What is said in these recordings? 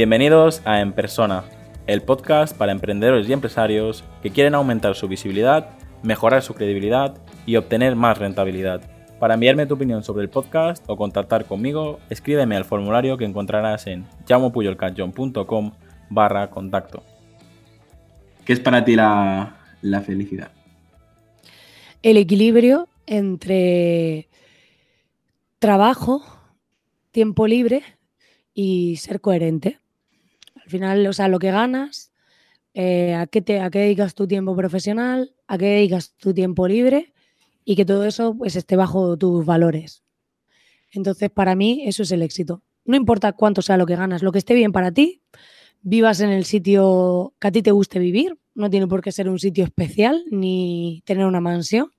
Bienvenidos a En Persona, el podcast para emprendedores y empresarios que quieren aumentar su visibilidad, mejorar su credibilidad y obtener más rentabilidad. Para enviarme tu opinión sobre el podcast o contactar conmigo, escríbeme al formulario que encontrarás en llamopuyolcanchon.com barra contacto. ¿Qué es para ti la, la felicidad? El equilibrio entre trabajo, tiempo libre y ser coherente. Al final, o sea, lo que ganas, eh, a, qué te, a qué dedicas tu tiempo profesional, a qué dedicas tu tiempo libre y que todo eso pues, esté bajo tus valores. Entonces, para mí, eso es el éxito. No importa cuánto sea lo que ganas, lo que esté bien para ti, vivas en el sitio que a ti te guste vivir, no tiene por qué ser un sitio especial ni tener una mansión,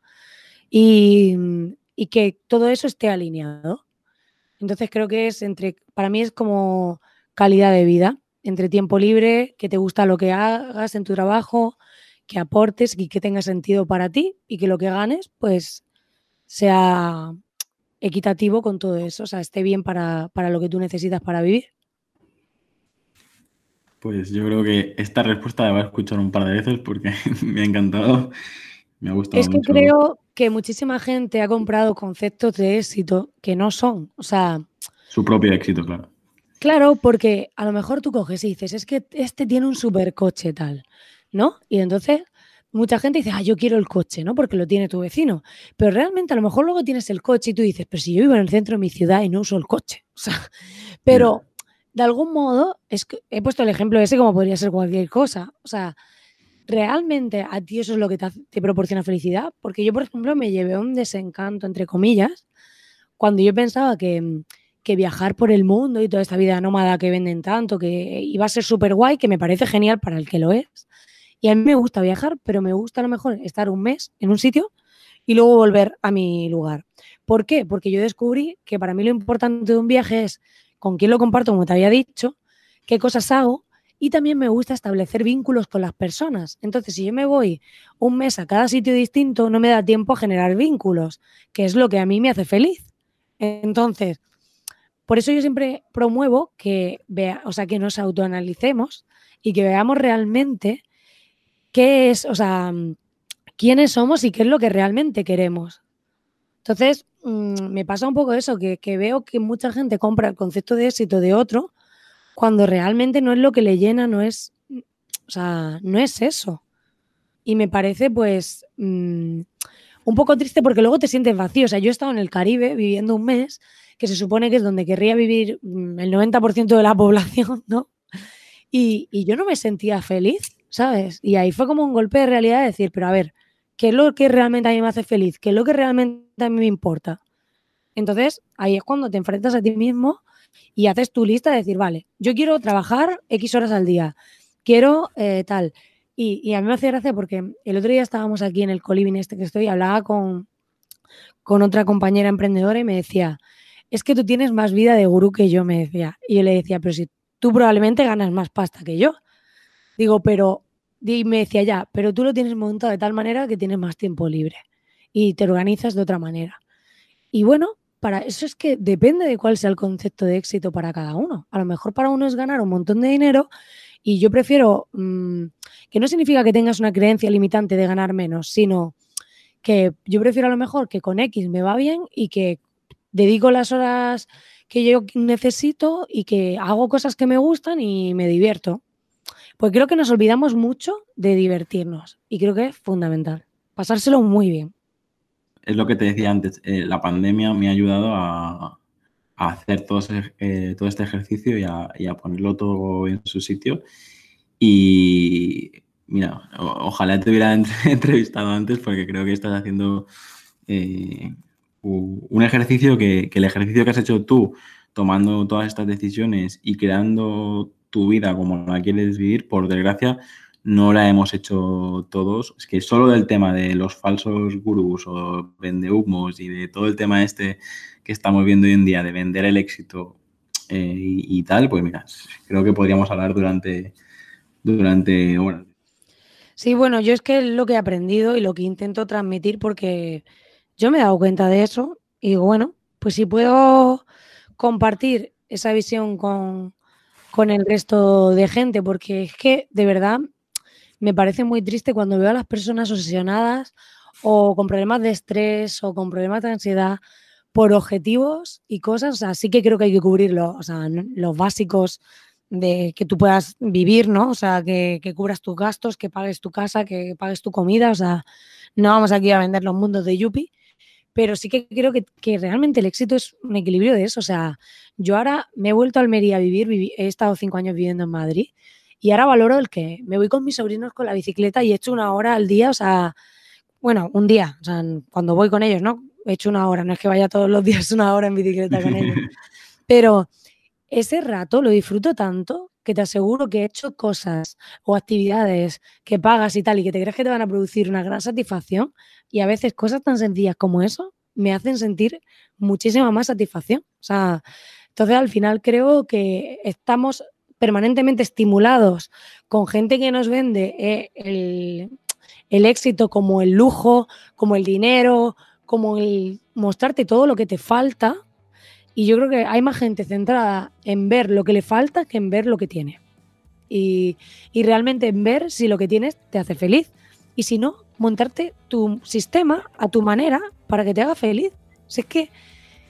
y, y que todo eso esté alineado. Entonces creo que es entre, para mí es como calidad de vida, entre tiempo libre, que te gusta lo que hagas en tu trabajo, que aportes y que tenga sentido para ti y que lo que ganes pues sea equitativo con todo eso, o sea, esté bien para, para lo que tú necesitas para vivir. Pues yo creo que esta respuesta la voy a escuchar un par de veces porque me ha encantado. Me ha gustado es que creo que muchísima gente ha comprado conceptos de éxito que no son. O sea. Su propio éxito, claro. Claro, porque a lo mejor tú coges y dices, es que este tiene un supercoche tal, ¿no? Y entonces mucha gente dice, ah, yo quiero el coche, ¿no? Porque lo tiene tu vecino. Pero realmente a lo mejor luego tienes el coche y tú dices, pero si yo vivo en el centro de mi ciudad y no uso el coche. O sea, pero de algún modo, es que he puesto el ejemplo ese como podría ser cualquier cosa. O sea, ¿realmente a ti eso es lo que te, proporciona felicidad? Porque yo, por ejemplo, me llevé un desencanto, entre comillas, cuando yo pensaba que, que viajar por el mundo y toda esta vida nómada que venden tanto, que iba a ser súper guay, que me parece genial para el que lo es. Y a mí me gusta viajar, pero me gusta a lo mejor estar un mes en un sitio y luego volver a mi lugar. ¿Por qué? Porque yo descubrí que para mí lo importante de un viaje es con quién lo comparto, como te había dicho, qué cosas hago y también me gusta establecer vínculos con las personas. Entonces, si yo me voy un mes a cada sitio distinto, no me da tiempo a generar vínculos, que es lo que a mí me hace feliz. Entonces, por eso yo siempre promuevo que vea, o sea, que nos autoanalicemos y que veamos realmente qué es, o sea, quiénes somos y qué es lo que realmente queremos. Entonces, mm, me pasa un poco eso, que, que veo que mucha gente compra el concepto de éxito de otro cuando realmente no es lo que le llena, no es, o sea, no es eso. Y me parece pues mm, un poco triste porque luego te sientes vacío. O sea, yo he estado en el Caribe viviendo un mes, que se supone que es donde querría vivir mm, el 90% de la población, ¿no? Y, y, yo no me sentía feliz, ¿sabes? Y ahí fue como un golpe de realidad de decir, pero a ver, ¿qué es lo que realmente a mí me hace feliz? ¿Qué es lo que realmente a mí me importa? Entonces, ahí es cuando te enfrentas a ti mismo y haces tu lista de decir, vale, yo quiero trabajar X horas al día, quiero eh, tal. Y, a mí me hace gracia porque el otro día estábamos aquí en el coliving este que estoy, hablaba con, con otra compañera emprendedora y me decía, es que tú tienes más vida de gurú que yo, me decía. Y yo le decía, pero si tú probablemente ganas más pasta que yo. Digo, pero, y me decía ya, pero tú lo tienes montado de tal manera que tienes más tiempo libre y te organizas de otra manera. Y bueno, para eso es que depende de cuál sea el concepto de éxito para cada uno. A lo mejor para uno es ganar un montón de dinero y yo prefiero, mm, que no significa que tengas una creencia limitante de ganar menos, sino que yo prefiero a lo mejor que con X me va bien y que dedico las horas que yo necesito y que hago cosas que me gustan y me divierto. Pues creo que nos olvidamos mucho de divertirnos y creo que es fundamental. Pasárselo muy bien es lo que te decía antes, eh, la pandemia me ha ayudado a, hacer todo, eh, todo este ejercicio y a, ponerlo todo en su sitio. Y mira, ojalá te hubiera entrevistado antes porque creo que estás haciendo eh, un ejercicio que, el ejercicio que has hecho tú, tomando todas estas decisiones y creando tu vida como la quieres vivir, por desgracia, no la hemos hecho todos. Es que solo del tema de los falsos gurús o vendehumos y de todo el tema este que estamos viendo hoy en día de vender el éxito eh, y, tal, pues mira, creo que podríamos hablar durante, durante horas. Sí, bueno, yo es que lo que he aprendido y lo que intento transmitir porque yo me he dado cuenta de eso y bueno, pues si puedo compartir esa visión con, con el resto de gente, porque es que de verdad me parece muy triste cuando veo a las personas obsesionadas o con problemas de estrés o con problemas de ansiedad por objetivos y cosas. O sea, sí que creo que hay que cubrirlo, o los básicos de que tú puedas vivir, ¿no? O sea, que, que, cubras tus gastos, que pagues tu casa, que pagues tu comida. O sea, no vamos aquí a vender los mundos de Yuppie, pero sí que creo que, que realmente el éxito es un equilibrio de eso. O sea, yo ahora me he vuelto a Almería a vivir, he estado cinco años viviendo en Madrid y ahora valoro el que me voy con mis sobrinos con la bicicleta y he hecho una hora al día, o sea, bueno, un día, o sea, cuando voy con ellos, ¿no? He hecho una hora, no es que vaya todos los días una hora en bicicleta con ellos. Pero ese rato lo disfruto tanto que te aseguro que he hecho cosas o actividades que pagas y tal y que te crees que te van a producir una gran satisfacción y a veces cosas tan sencillas como eso me hacen sentir muchísima más satisfacción. O sea, entonces al final creo que estamos permanentemente estimulados con gente que nos vende eh, el, el éxito como el lujo, como el dinero, como el mostrarte todo lo que te falta. Y yo creo que hay más gente centrada en ver lo que le falta que en ver lo que tiene. Y, realmente en ver si lo que tienes te hace feliz. Y si no, montarte tu sistema a tu manera para que te haga feliz. Si es que,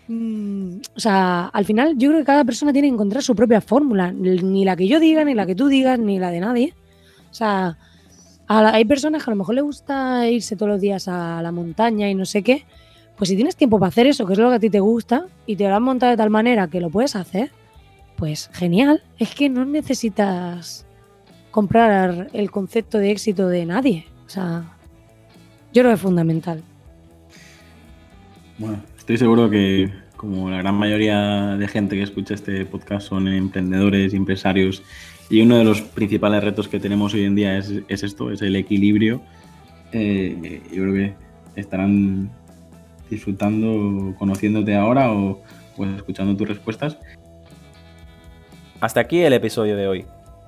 mm, o sea, al final yo creo que cada persona tiene que encontrar su propia fórmula. Ni la que yo diga, ni la que tú digas, ni la de nadie. O sea, hay personas que a lo mejor les gusta irse todos los días a la montaña y no sé qué. Pues si tienes tiempo para hacer eso, que es lo que a ti te gusta, y te lo han montado de tal manera que lo puedes hacer, pues genial. Es que no necesitas comprar el concepto de éxito de nadie. O sea, yo creo que es fundamental. Bueno, estoy seguro que como la gran mayoría de gente que escucha este podcast son emprendedores empresarios y uno de los principales retos que tenemos hoy en día es, esto, es el equilibrio. Eh, yo creo que estarán disfrutando, conociéndote ahora o, o escuchando tus respuestas. Hasta aquí el episodio de hoy.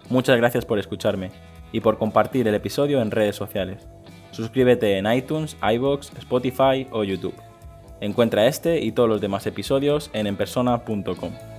Muchas gracias por escucharme y por compartir el episodio en redes sociales. Suscríbete en iTunes, iBox, Spotify o YouTube. Encuentra este y todos los demás episodios en enpersona.com.